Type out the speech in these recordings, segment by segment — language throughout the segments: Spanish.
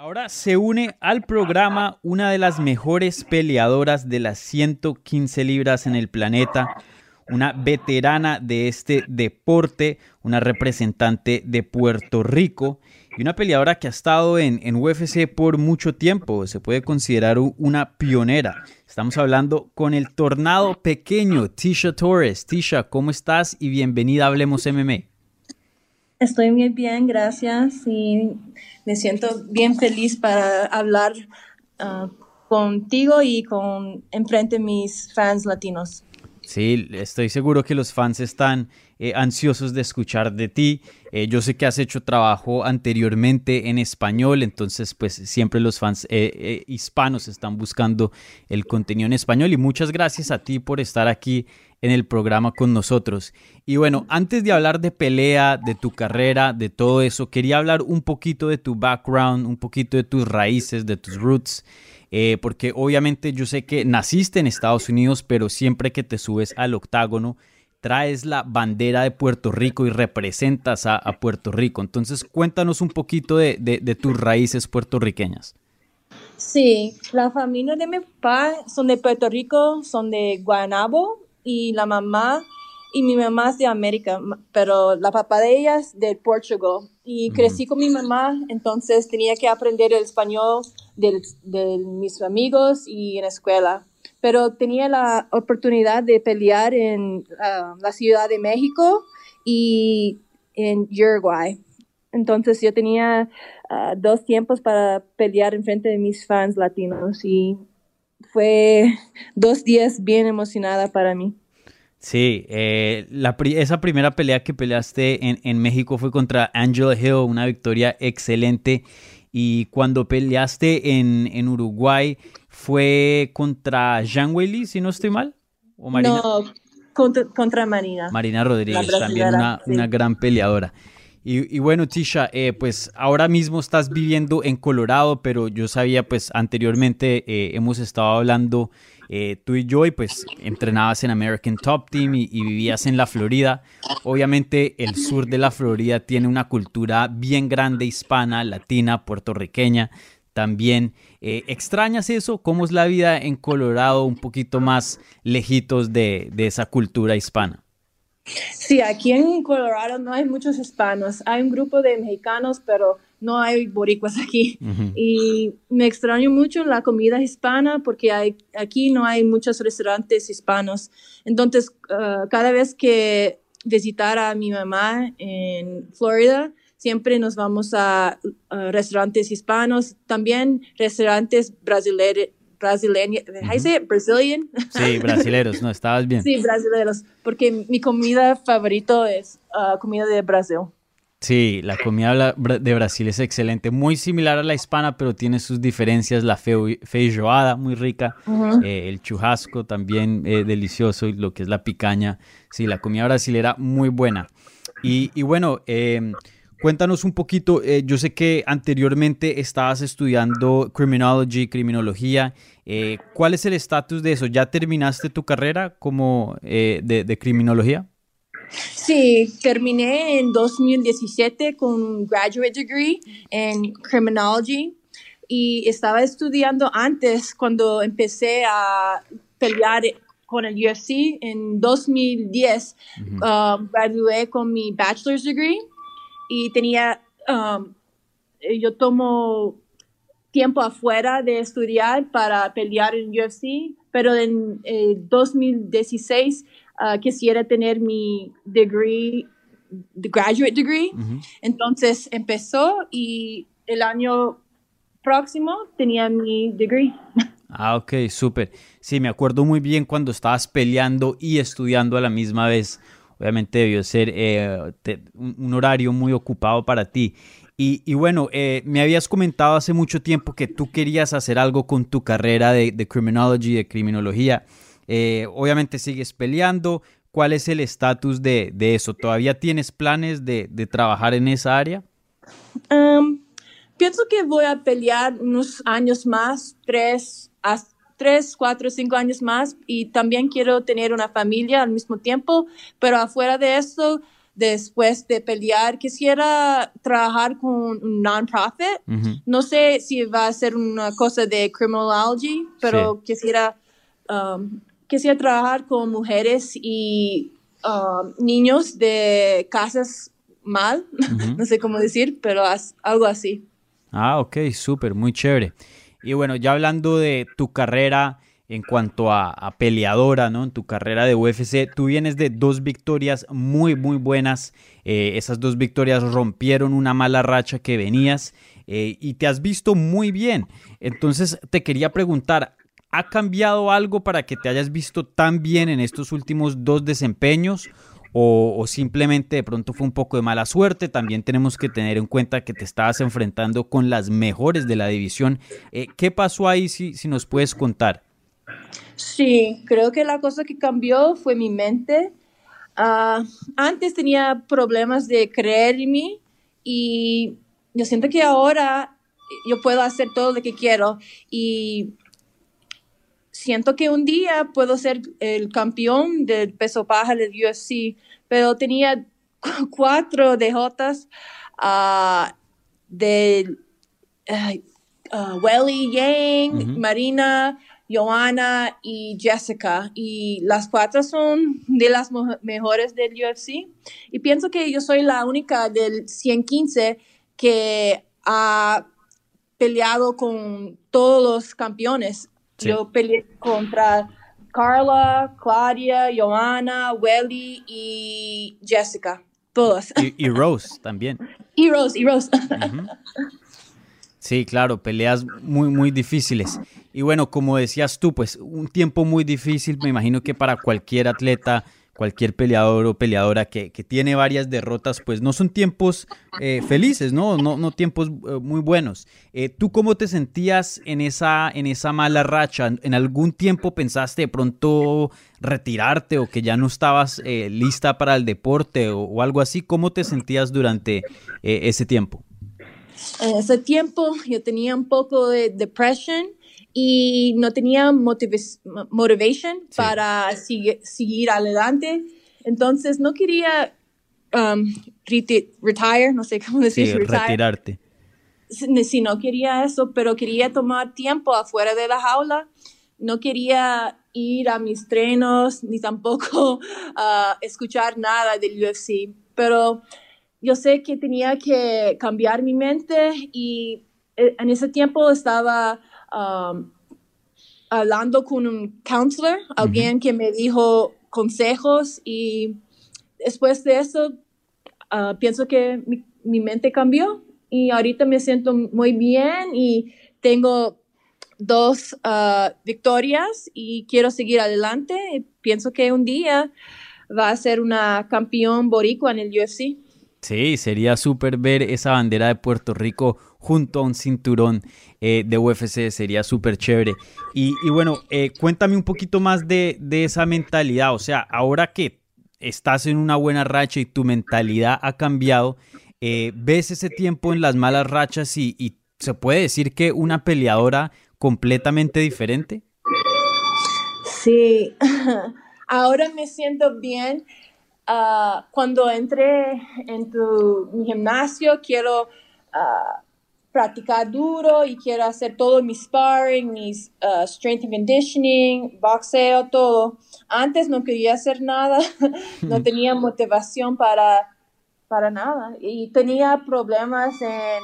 Ahora se une al programa una de las mejores peleadoras de las 115 libras en el planeta, una veterana de este deporte, una representante de Puerto Rico y una peleadora que ha estado en, UFC por mucho tiempo. Se puede considerar una pionera. Estamos hablando con el tornado pequeño, Tisha Torres. Tisha, ¿cómo estás? Y bienvenida a Hablemos MMA. Estoy muy bien, gracias. Y me siento bien feliz para hablar uh, contigo y con enfrente mis fans latinos. Sí, estoy seguro que los fans están eh, ansiosos de escuchar de ti. Eh, yo sé que has hecho trabajo anteriormente en español, entonces pues siempre los fans eh, hispanos están buscando el contenido en español y muchas gracias a ti por estar aquí en el programa con nosotros. Y bueno, antes de hablar de pelea, de tu carrera, de todo eso, quería hablar un poquito de tu background, un poquito de tus raíces, de tus roots. porque obviamente yo sé que naciste en Estados Unidos, pero siempre que te subes al octágono, traes la bandera de Puerto Rico y representas a, Puerto Rico. Entonces, cuéntanos un poquito de, tus raíces puertorriqueñas. Sí, la familia de mi papá son de Puerto Rico, son de Guanabo y la mamá y mi mamá es de América, pero la papá de ella es de Portugal. Y crecí con mi mamá, entonces tenía que aprender el español de, de mis amigos y en la escuela pero tenía la oportunidad de pelear en ah, la Ciudad de México y en Uruguay. Entonces yo tenía ah, dos tiempos para pelear en frente de mis fans latinos y fue dos días bien emocionada para mí. Sí, eh, la, esa primera pelea que peleaste en, en México fue contra Angela Hill, una victoria excelente. Y cuando peleaste en, en Uruguay, fue contra Jean Weili, si no estoy mal. ¿O Marina? No, contra, Marina. Marina Rodríguez, también una, una, gran peleadora. Y, bueno, Tisha, eh, pues ahora mismo estás viviendo en Colorado, pero yo sabía, pues anteriormente eh, hemos estado hablando eh, tú y yo, y pues entrenabas en American Top Team y, y, vivías en la Florida. Obviamente el sur de la Florida tiene una cultura bien grande hispana, latina, puertorriqueña también. Eh, ¿Extrañas eso? ¿Cómo es la vida en Colorado un poquito más lejitos de, esa cultura hispana? Sí, aquí en Colorado no hay muchos hispanos. Hay un grupo de mexicanos, pero no hay boricuas aquí. Y me extraño mucho la comida hispana porque hay, aquí no hay muchos restaurantes hispanos. Entonces, uh, cada vez que visitar a mi mamá en Florida, siempre nos vamos a, restaurantes hispanos, también restaurantes brasileños. Brasileños, Brazilian? Sí, brasileros, no, estabas bien. Sí, brasileros, porque mi comida favorito es uh, comida de Brasil. Sí, la comida de Brasil es excelente, muy similar a la hispana, pero tiene sus diferencias. La feijoada, muy rica, eh, el churrasco también eh, delicioso, y lo que es la picaña. Sí, la comida brasilera muy buena. Y, y bueno, eh, Cuéntanos un poquito, eh, yo sé que anteriormente estabas estudiando criminology, criminología. Eh, ¿Cuál es el estatus de eso? ¿Ya terminaste tu carrera como eh, de, criminología? Sí, terminé en 2017 con un graduate degree en criminology y estaba estudiando antes cuando empecé a pelear con el UFC en 2010. Um, gradué con mi bachelor's degree y tenía, um, eh, yo tomo tiempo afuera de estudiar para pelear en UFC, pero en 2016 uh, quisiera tener mi degree, the graduate degree. Entonces empezó y el año próximo tenía mi degree. Ah, ok, súper. Sí, me acuerdo muy bien cuando estabas peleando y estudiando a la misma vez obviamente debió ser eh, un horario muy ocupado para ti. Y, bueno, eh, me habías comentado hace mucho tiempo que tú querías hacer algo con tu carrera de, de criminology, de criminología. Eh, obviamente sigues peleando. ¿Cuál es el estatus de, eso? ¿Todavía tienes planes de, trabajar en esa área? Um, pienso que voy a pelear unos años más, tres, tres, cuatro, cinco años más, y también quiero tener una familia al mismo tiempo, pero afuera de eso, después de pelear, quisiera trabajar con un non-profit. No sé si va a ser una cosa de criminology, pero quisiera, um, quisiera trabajar con mujeres y um, niños de casas mal, no sé cómo decir, pero algo así. Ah, ok, súper, muy chévere. Y bueno, ya hablando de tu carrera en cuanto a, peleadora, ¿no? En tu carrera de UFC, tú vienes de dos victorias muy, muy buenas. Eh, esas dos victorias rompieron una mala racha que venías eh, y te has visto muy bien. Entonces te quería preguntar, ¿ha cambiado algo para que te hayas visto tan bien en estos últimos dos desempeños? O, simplemente de pronto fue un poco de mala suerte. También tenemos que tener en cuenta que te estabas enfrentando con las mejores de la división. Eh, ¿Qué pasó ahí si, nos puedes contar? Sí, creo que la cosa que cambió fue mi mente. Ah, antes tenía problemas de creer en mí y yo siento que ahora yo puedo hacer todo lo que quiero y siento que un día puedo ser el campeón del peso paja del UFC, pero tenía cuatro dejotas uh, de uh, Welly Yang, Marina, Joanna y Jessica. Y las cuatro son de las mejores del UFC. Y pienso que yo soy la única del 115 que ha peleado con todos los campeones. Yo peleé contra Carla, Claudia, Joanna, Welly y Jessica. Todas. Y, Rose también. Y Rose, y Rose. Sí, claro, peleas muy, muy difíciles. Y bueno, como decías tú, pues un tiempo muy difícil, me imagino que para cualquier atleta, cualquier peleador o peleadora que, tiene varias derrotas, pues no son tiempos eh, felices, ¿no? No, no tiempos eh, muy buenos. Eh, ¿Tú cómo te sentías en esa, en esa mala racha? ¿En algún tiempo pensaste de pronto retirarte o que ya no estabas lista para el deporte o, o, algo así? ¿Cómo te sentías durante ese tiempo? En ese tiempo yo tenía un poco de depresión y no tenía motivation para seguir adelante. Entonces no quería um, retire, no sé cómo decir, retirarte. Si no quería eso, pero quería tomar tiempo afuera de la jaula. No quería ir a mis trenos ni tampoco uh, escuchar nada del UFC. Pero yo sé que tenía que cambiar mi mente y eh, en ese tiempo estaba um, hablando con un counselor, alguien que me dijo consejos y después de eso uh, pienso que mi, mente cambió y ahorita me siento muy bien y tengo dos uh, victorias y quiero seguir adelante. pienso que un día va a ser una campeón boricua en el UFC. Sí, sería súper ver esa bandera de Puerto Rico junto a un cinturón eh, de UFC, sería súper chévere. Y, bueno, eh, cuéntame un poquito más de, esa mentalidad, o sea, ahora que estás en una buena racha y tu mentalidad ha cambiado, eh, ¿ves ese tiempo en las malas rachas y se puede decir que una peleadora completamente diferente? Sí, ahora me siento bien Ah, cuando entré en tu gimnasio, quiero ah, practicar duro y quiero hacer todo mi sparring, mi ah, strength and conditioning, boxeo, todo. Antes no quería hacer nada, no tenía motivación para, para nada y tenía problemas en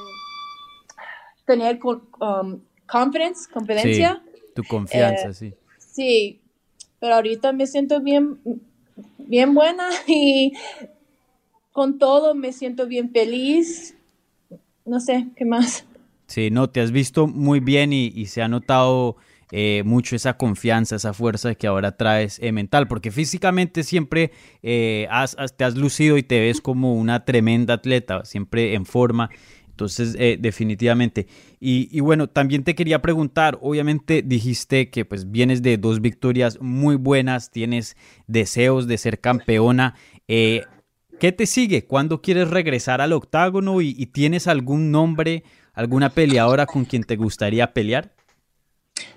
tener um, confidence, competencia. tu confianza, eh, sí. Sí, pero ahorita me siento bien bien buena y con todo me siento bien feliz. No sé, ¿qué más? Sí, no, te has visto muy bien y, se ha notado eh, mucho esa confianza, esa fuerza que ahora traes eh, mental, porque físicamente siempre eh, has, te has lucido y te ves como una tremenda atleta, siempre en forma. Entonces, eh, definitivamente. Y, bueno, también te quería preguntar, obviamente dijiste que pues vienes de dos victorias muy buenas, tienes deseos de ser campeona. Eh, ¿Qué te sigue? ¿Cuándo quieres regresar al octágono y, y tienes algún nombre, alguna peleadora con quien te gustaría pelear?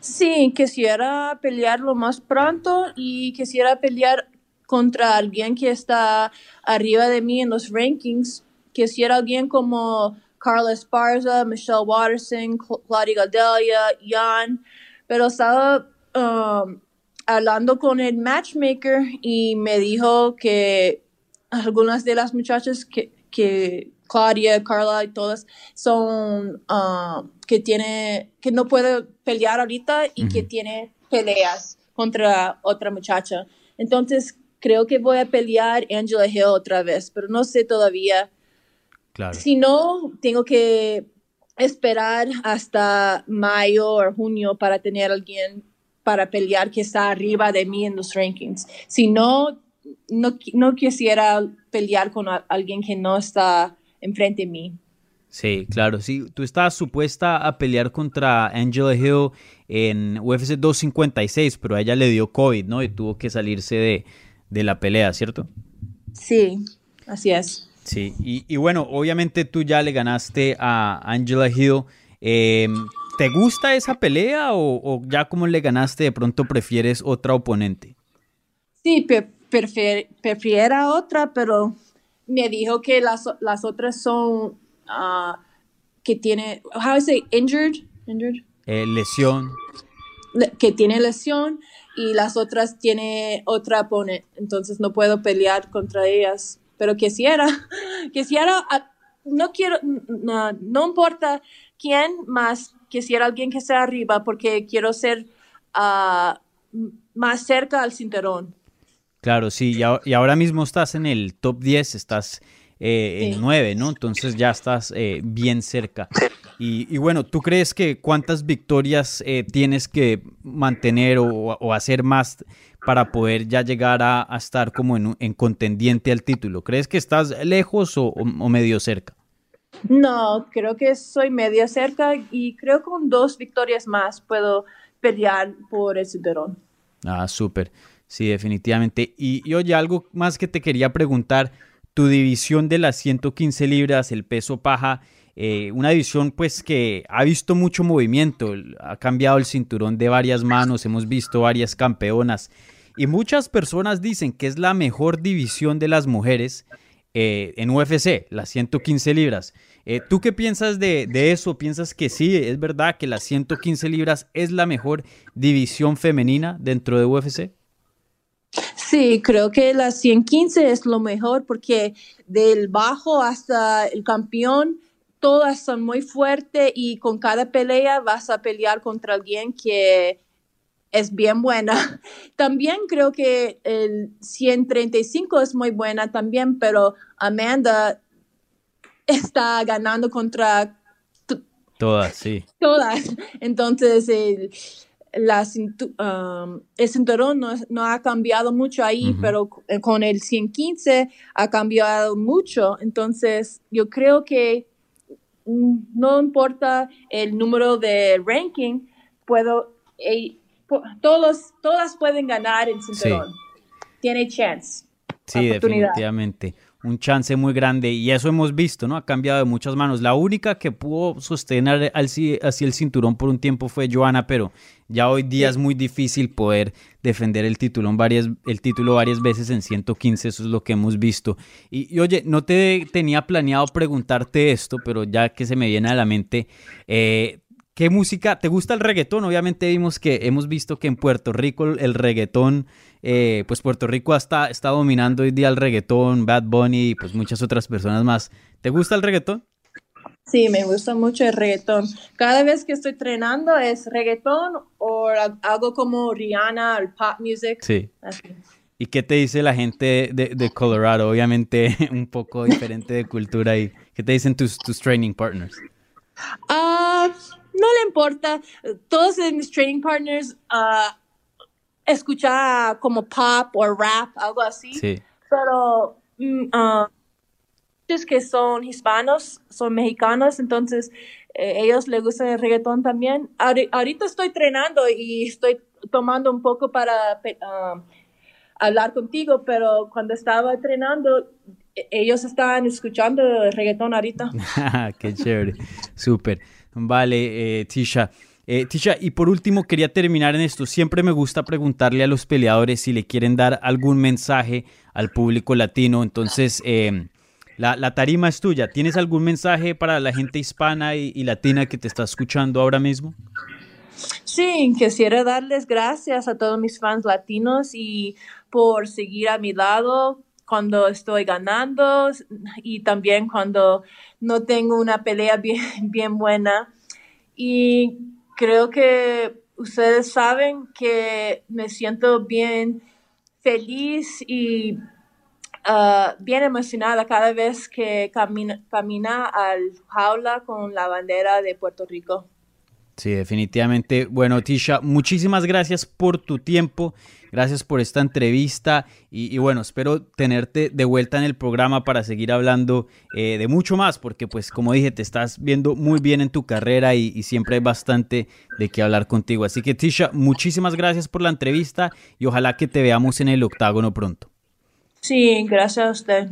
Sí, quisiera pelear lo más pronto y quisiera pelear contra alguien que está arriba de mí en los rankings. Quisiera alguien como Carla Esparza, Michelle Watterson, Claudia Gadelia, Jan, pero estaba um, hablando con el matchmaker y me dijo que algunas de las muchachas que, que Claudia, Carla y todas son um, que tiene que no puede pelear ahorita y que tiene peleas contra otra muchacha. Entonces creo que voy a pelear Angela Hill otra vez, pero no sé todavía si no, tengo que esperar hasta mayo o junio para tener alguien para pelear que está arriba de mí en los rankings. Si no, no, quisiera pelear con alguien que no está enfrente de mí. Sí, claro, sí. Tú estabas supuesta a pelear contra Angela Hill en UFC 256, pero a ella le dio COVID, ¿no? Y tuvo que salirse de, de la pelea, ¿cierto? Sí, así es. Sí, y, bueno, obviamente tú ya le ganaste a Angela Hill. Em, ¿Te gusta esa pelea o, ya como le ganaste de pronto prefieres otra oponente? Sí, prefiero otra, pero me dijo que las, las otras son uh, que tiene, how do I say, injured? injured? Eh, lesión. que tiene lesión y las otras tiene otra oponente, entonces no puedo pelear contra ellas pero quisiera, quisiera, ah, no quiero, no, importa quién más, quisiera alguien que sea arriba porque quiero ser ah, más cerca al cinturón. Claro, sí, y, ahora mismo estás en el top 10, estás eh, en 9, ¿no? Entonces ya estás eh, bien cerca. Y, bueno, ¿tú crees que cuántas victorias eh, tienes que mantener o, hacer más para poder ya llegar a, estar como en, contendiente al título? ¿Crees que estás lejos o, medio cerca? No, creo que soy medio cerca y creo que con dos victorias más puedo pelear por el cinturón. Ah, súper. Sí, definitivamente. Y, y oye, algo más que te quería preguntar. Tu división de las 115 libras, el peso paja, eh, una división pues que ha visto mucho movimiento, ha cambiado el cinturón de varias manos, hemos visto varias campeonas y muchas personas dicen que es la mejor división de las mujeres eh, en UFC, las 115 libras. Eh, ¿Tú qué piensas de, de, eso? ¿Piensas que sí, es verdad que las 115 libras es la mejor división femenina dentro de UFC? Sí, creo que las 115 es lo mejor porque del bajo hasta el campeón todas son muy fuertes y con cada pelea vas a pelear contra alguien que es bien buena. También creo que el 135 es muy buena también, pero Amanda está ganando contra todas, sí. Todas. Entonces, el, la, um, el cinturón no, ha cambiado mucho ahí, pero con el 115 ha cambiado mucho. Entonces, yo creo que no importa el número de ranking, puedo, eh, todos, todas pueden ganar el cinturón. Tiene chance. Sí, definitivamente. Un chance muy grande y eso hemos visto, ¿no? Ha cambiado de muchas manos. La única que pudo sostener así, así el cinturón por un tiempo fue Joana, pero ya hoy día es muy difícil poder defender el título, varias, el título varias veces en 115, eso es lo que hemos visto. Y, oye, no te tenía planeado preguntarte esto, pero ya que se me viene a la mente, eh, ¿Qué música? ¿Te gusta el reggaetón? Obviamente vimos que hemos visto que en Puerto Rico el reggaetón, eh, pues Puerto Rico está, está dominando hoy día el reggaetón, Bad Bunny y pues muchas otras personas más. ¿Te gusta el reggaetón? Sí, me gusta mucho el reggaetón. Cada vez que estoy entrenando es reggaetón o algo como Rihanna, el pop music. Sí. ¿Y qué te dice la gente de, Colorado? Obviamente un poco diferente de cultura ahí. ¿Qué te dicen tus, tus training partners? Ah no le importa. Todos mis training partners uh, escuchan como pop o rap, algo así. Sí. Pero uh, que son hispanos, son mexicanos, entonces eh, ellos les gusta el reggaetón también. Ahorita estoy entrenando y estoy tomando un poco para ah, hablar contigo, pero cuando estaba entrenando, e, ellos estaban escuchando el reggaetón ahorita. Qué chévere, súper. Vale, eh, Tisha. Eh, Tisha, y por último quería terminar en esto. Siempre me gusta preguntarle a los peleadores si le quieren dar algún mensaje al público latino. Entonces, eh, la, tarima es tuya. ¿Tienes algún mensaje para la gente hispana y, latina que te está escuchando ahora mismo? Sí, quisiera darles gracias a todos mis fans latinos y por seguir a mi lado cuando estoy ganando y también cuando no tengo una pelea bien, bien buena. Y creo que ustedes saben que me siento bien feliz y Ah, bien emocionada cada vez que camina, camina al jaula con la bandera de Puerto Rico. Sí, definitivamente. Bueno, Tisha, muchísimas gracias por tu tiempo, gracias por esta entrevista y, bueno, espero tenerte de vuelta en el programa para seguir hablando eh, de mucho más, porque pues como dije, te estás viendo muy bien en tu carrera y, y siempre hay bastante de qué hablar contigo. Así que Tisha, muchísimas gracias por la entrevista y ojalá que te veamos en el octágono pronto. Sí, gracias a usted.